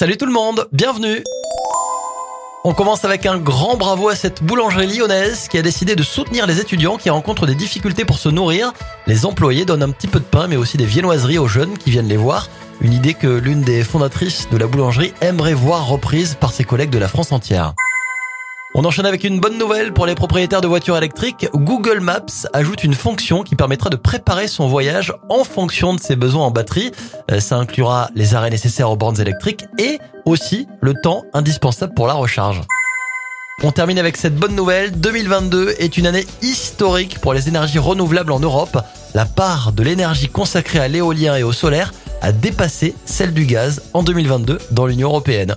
Salut tout le monde, bienvenue on commence avec un grand bravo à cette boulangerie lyonnaise qui a décidé de soutenir les étudiants qui rencontrent des difficultés pour se nourrir. Les employés donnent un petit peu de pain mais aussi des viennoiseries aux jeunes qui viennent les voir. Une idée que l'une des fondatrices de la boulangerie aimerait voir reprise par ses collègues de la France entière. On enchaîne avec une bonne nouvelle pour les propriétaires de voitures électriques. Google Maps ajoute une fonction qui permettra de préparer son voyage en fonction de ses besoins en batterie. Euh, ça inclura les arrêts nécessaires aux bornes électriques et aussi le temps indispensable pour la recharge. On termine avec cette bonne nouvelle. 2022 est une année historique pour les énergies renouvelables en Europe. La part de l'énergie consacrée à l'éolien et au solaire a dépassé celle du gaz en 2022 dans l'Union européenne.